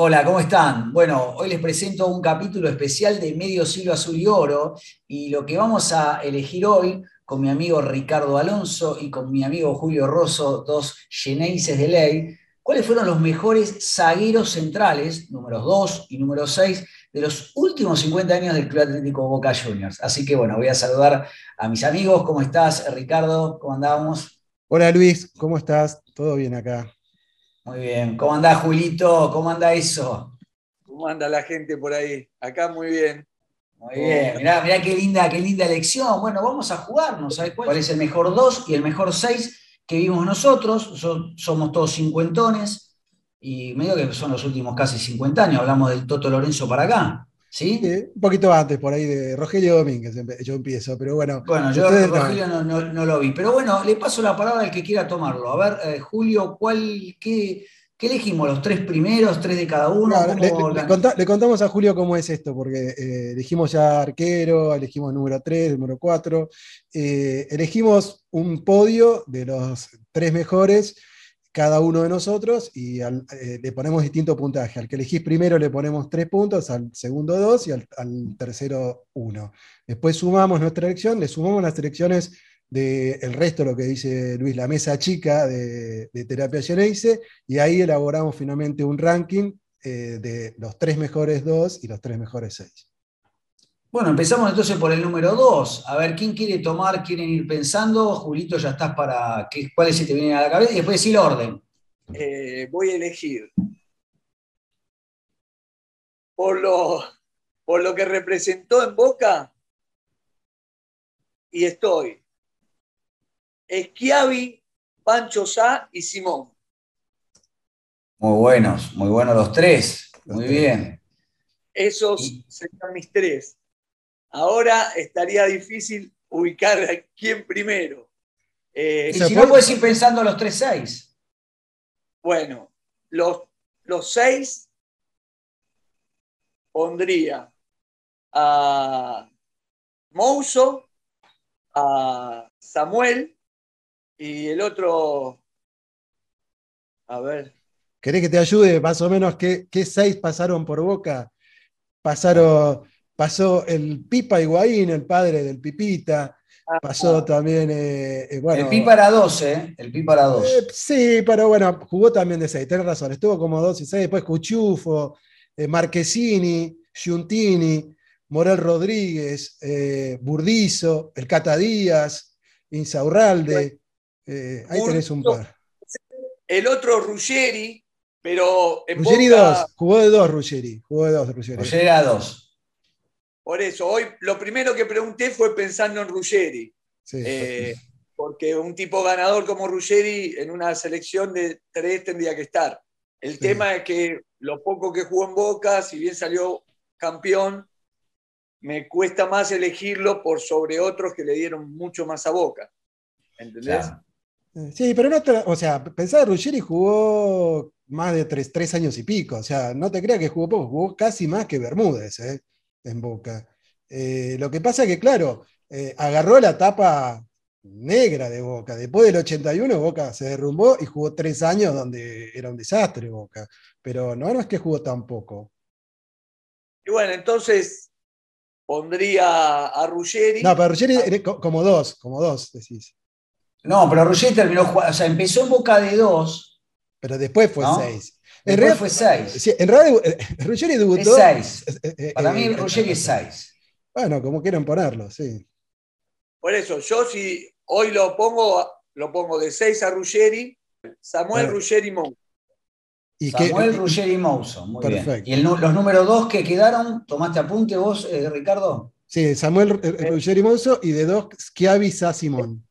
Hola, ¿cómo están? Bueno, hoy les presento un capítulo especial de Medio Siglo Azul y Oro y lo que vamos a elegir hoy con mi amigo Ricardo Alonso y con mi amigo Julio Rosso, dos geneises de ley, cuáles fueron los mejores zagueros centrales, números 2 y número 6, de los últimos 50 años del Club Atlético Boca Juniors. Así que bueno, voy a saludar a mis amigos. ¿Cómo estás, Ricardo? ¿Cómo andamos? Hola Luis, ¿cómo estás? ¿Todo bien acá? Muy bien. ¿Cómo anda Julito? ¿Cómo anda eso? ¿Cómo anda la gente por ahí? Acá muy bien. Muy bien, mirá, mirá qué linda, qué linda elección. Bueno, vamos a jugarnos, ¿sabes cuál? es el mejor 2 y el mejor 6 que vimos nosotros? somos todos cincuentones y medio que son los últimos casi 50 años, hablamos del Toto Lorenzo para acá. ¿Sí? un poquito antes, por ahí, de Rogelio Domínguez, yo empiezo, pero bueno. Bueno, yo Rogelio no. lo vi, pero bueno, le paso la palabra al que quiera tomarlo. A ver, eh, Julio, ¿cuál, qué, elegimos? ¿Los tres primeros, tres de cada uno? le, contamos a Julio cómo es esto, porque eh, elegimos ya arquero, elegimos número 3, número 4, eh, elegimos un podio de los tres mejores cada uno de nosotros y eh, le ponemos distinto puntaje. Al que elegís primero le ponemos tres puntos, al segundo dos y al, tercero uno. Después sumamos nuestra elección, le sumamos las elecciones del resto, lo que dice Luis, la mesa chica de, Terapia Geneise, y ahí elaboramos finalmente un ranking eh, de los tres mejores dos y los tres mejores seis. Bueno, empezamos entonces por el número dos. A ver, ¿quién quiere tomar? ¿Quieren ir pensando? Julito, ya estás para. ¿qué, ¿Cuáles se te vienen a la cabeza? Y después decir orden. Eh, voy a elegir. Por lo, por lo que representó en Boca, y estoy. Esquiavi, Pancho Sá y Simón. Muy buenos, muy buenos los tres. Muy bien. Esos serían mis tres. Ahora estaría difícil ubicar a quién primero. Eh, y si no puedes ir pensando los tres seis. Bueno, los, los seis pondría a Mouso, a Samuel y el otro. A ver. ¿Querés que te ayude más o menos qué, qué seis pasaron por boca? Pasaron pasó el Pipa Higuaín, el padre del Pipita, ah, pasó también, eh, eh, El Pipa era 12, ¿eh? El Pipa era 2. Eh, sí, pero bueno, jugó también de 6, tenés razón, estuvo como 2 y 6, después Cuchufo, Marquesini, Giuntini, Morel Rodríguez, Burdizo, el Cata Díaz, Insaurralde, ahí tenés un par. El otro Ruggeri, pero en Ruggeri 2, jugó de 2 Ruggeri, jugó de 2 Ruggeri. Ruggeri era 2. Por eso, hoy lo primero que pregunté fue pensando en Ruggeri. Eh, porque un tipo ganador como Ruggeri en una selección de tres tendría que estar. El tema es que lo poco que jugó en Boca, si bien salió campeón, me cuesta más elegirlo por sobre otros que le dieron mucho más a Boca. ¿Entendés? Sí, pero no, o sea, pensar Ruggeri jugó más de tres, tres, años y pico, o sea, no te creas que jugó poco, jugó casi más que Bermúdez, ¿eh? En Boca. Eh, lo que pasa es que, claro, eh, agarró la tapa negra de Boca. Después del 81, Boca se derrumbó y jugó tres años donde era un desastre Boca. Pero no, no es que jugó tampoco. Y bueno, entonces pondría a Ruggeri. No, pero Ruggeri como dos, como dos, decís. No, pero Ruggeri terminó jugando, o sea, empezó en Boca de dos. Pero después fue seis. En realidad fue 6. en realidad, eh, Ruggeri debutó. Es 6. Eh, eh, Para mí, Ruggeri es 6. Bueno, como quieran ponerlo, sí. Por eso, yo si hoy lo pongo, lo pongo de 6 a Ruggeri, Samuel Ruggeri Mouso. ¿Y Samuel Ruggeri Mouso, muy bien. ¿Y los números 2 que quedaron, tomaste apunte vos, Ricardo? Sí, Samuel Ruggeri Mouso y de 2, Schiavi Simón.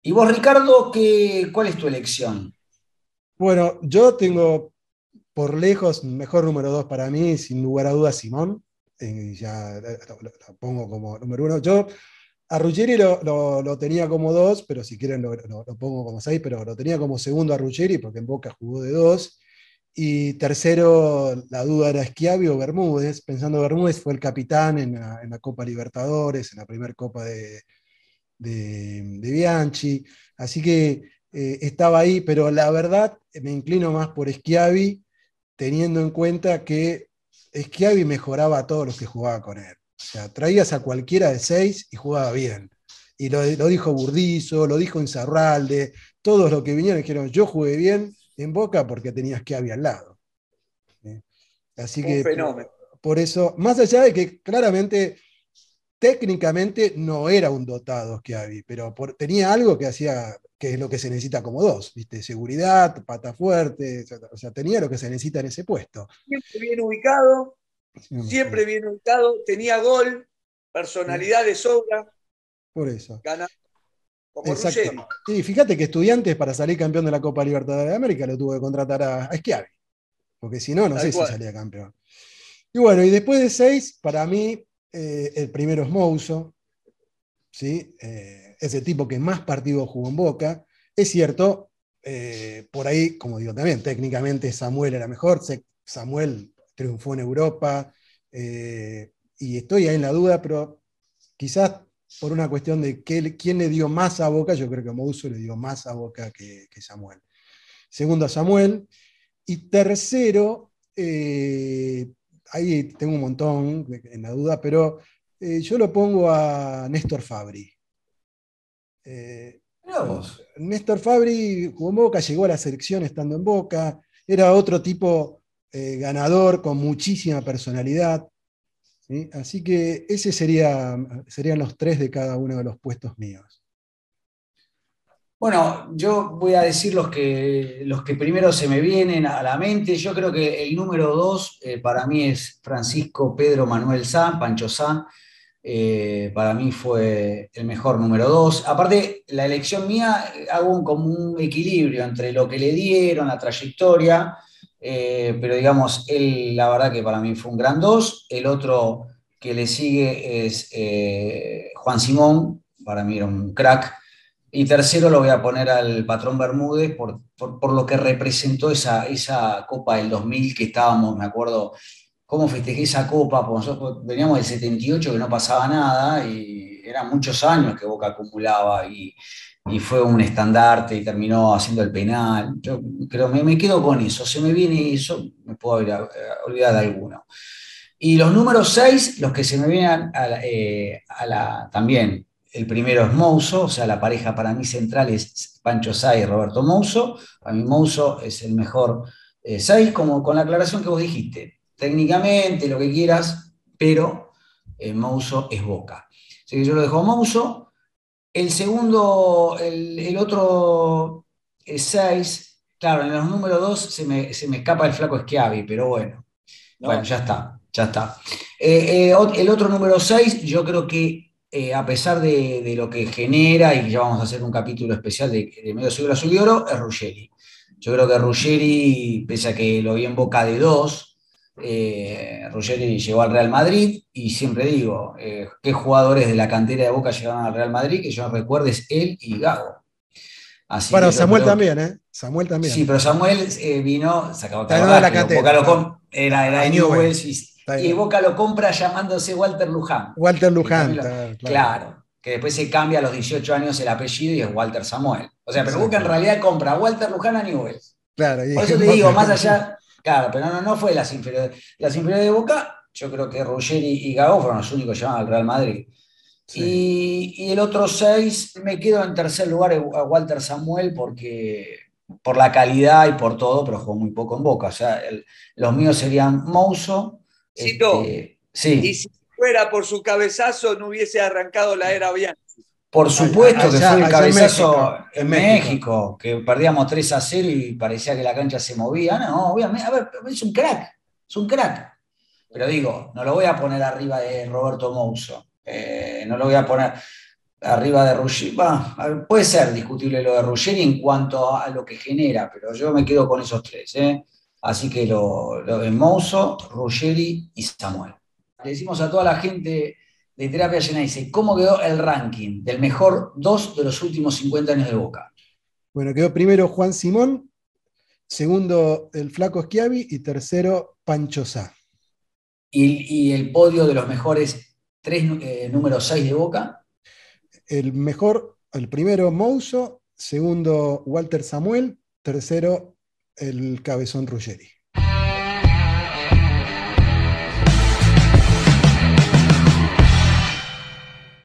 ¿Y vos, Ricardo, qué, cuál es tu elección? Bueno, yo tengo por lejos mejor número dos para mí, sin lugar a dudas, Simón. Eh, ya lo, pongo como número uno. Yo a Ruggeri lo, tenía como dos, pero si quieren lo, pongo como seis, pero lo tenía como segundo a Ruggeri porque en Boca jugó de dos. Y tercero, la duda era Schiavi o Bermúdez. Pensando Bermúdez fue el capitán en la, Copa Libertadores, en la primera Copa de, de Bianchi. Así que eh, estaba ahí, pero la verdad me inclino más por Schiavi teniendo en cuenta que Schiavi mejoraba a todos los que jugaba con él. O sea, traías a cualquiera de seis y jugaba bien. Y lo, dijo Burdizo, lo dijo Inzarralde, todos los que vinieron dijeron, yo jugué bien en Boca porque tenías Schiavi al lado. Así que fenómeno. Por, eso, más allá de que claramente técnicamente no era un dotado Schiavi, pero tenía algo que hacía que es lo que se necesita como dos, ¿viste? Seguridad, pata fuerte, o sea, tenía lo que se necesita en ese puesto. Siempre bien ubicado, siempre bien ubicado, tenía gol, personalidad de sobra. Por eso. Gana, como Exacto. Y fíjate que Estudiantes para salir campeón de la Copa Libertadores de América lo tuvo que contratar a, a Schiavi, porque si no, no sé si salía campeón. Y bueno, y después de seis, para mí, eh, el primero es Mouso, ¿sí? Eh, es el tipo que más partidos jugó en Boca. Es cierto, eh, por ahí, como digo también, técnicamente Samuel era mejor, Samuel triunfó en Europa, eh, y estoy ahí en la duda, pero quizás por una cuestión de quién le dio más a Boca, yo creo que Mouso le dio más a Boca que, Samuel. Segundo a Samuel, y tercero, eh, ahí tengo un montón en la duda, pero yo lo pongo a Néstor Fabri. Eh, Néstor Fabri jugó en Boca, llegó a la selección estando en Boca, era otro tipo eh, ganador con muchísima personalidad. Así que ese sería, serían los tres de cada uno de los puestos míos. Bueno, yo voy a decir los que, los que primero se me vienen a la mente. Yo creo que el número dos eh, para mí es Francisco Pedro Manuel San, Pancho San. Eh, para mí fue el mejor número dos. Aparte, la elección mía, hago un, como un equilibrio entre lo que le dieron, la trayectoria, eh, pero digamos, él la verdad que para mí fue un gran dos. El otro que le sigue es eh, Juan Simón, para mí era un crack. Y tercero lo voy a poner al patrón Bermúdez por, por, lo que representó esa, esa Copa del 2000 que estábamos, me acuerdo, cómo festejé esa copa, porque nosotros veníamos del 78 que no pasaba nada y eran muchos años que Boca acumulaba y, fue un estandarte y terminó haciendo el penal. Yo creo, me, me quedo con eso, se me viene eso, me puedo olvidar de alguno. Y los números 6, los que se me vienen a la, eh, también, el primero es Mouso, o sea, la pareja para mí central es Pancho Sá y Roberto Mouso. Para mí Mouso es el mejor 6, eh, como con la aclaración que vos dijiste técnicamente, lo que quieras, pero el eh, Mouso es Boca. Así que yo lo dejo a Mouso. El segundo, el, otro es 6. Claro, en los números 2 se me, escapa el flaco Schiavi, pero bueno. Bueno, ya está, ya está. Eh, eh, el otro número 6, yo creo que a pesar de, lo que genera, y ya vamos a hacer un capítulo especial de, Medio Siglo Azul y Oro, es Ruggeri. Yo creo que Ruggeri, pese a que lo vi en boca de dos, eh, Ruggeri llegó al Real Madrid y siempre digo, eh, ¿qué jugadores de la cantera de Boca llegaron al Real Madrid? Que yo recuerdo es él y Gago. bueno, Samuel también, ¿eh? Samuel también. Sí, pero Samuel eh, vino, se acabó de la cantera. Boca era, era de Newell's y, Boca lo compra llamándose Walter Luján. Walter Luján, claro, Que después se cambia a los 18 años el apellido y es Walter Samuel. O sea, pero Boca en realidad compra a Walter Luján a Newell's. Claro, Por eso te digo, más allá, Claro, pero no, no fue las inferiores. Las inferiores de Boca, yo creo que Ruggeri y Gago fueron los únicos que llamaban al Real Madrid. Y, el otro seis, me quedo en tercer lugar a Walter Samuel porque por la calidad y por todo, pero jugó muy poco en Boca. O sea, los míos serían Mouso. Este, sí. Y si fuera por su cabezazo, no hubiese arrancado la era Bianchi. Por supuesto que fue el cabezazo en México, que perdíamos 3 a 0 y parecía que la cancha se movía. No, obviamente, a ver, es un crack, es un crack. Pero digo, no lo voy a poner arriba de Roberto Mouso, eh, no lo voy a poner arriba de Ruggeri. puede ser discutible lo de Ruggeri en cuanto a lo que genera, pero yo me quedo con esos tres. ¿eh? Así que lo, lo de Mouso, Ruggeri y Samuel. Le decimos a toda la gente de Terapia dice, ¿cómo quedó el ranking del mejor dos de los últimos 50 años de Boca? Bueno, quedó primero Juan Simón, segundo el Flaco Schiavi y tercero Pancho Sá. ¿Y, el podio de los mejores tres eh, números 6 de Boca? El mejor, el primero Mouso, segundo Walter Samuel, tercero el Cabezón Ruggeri.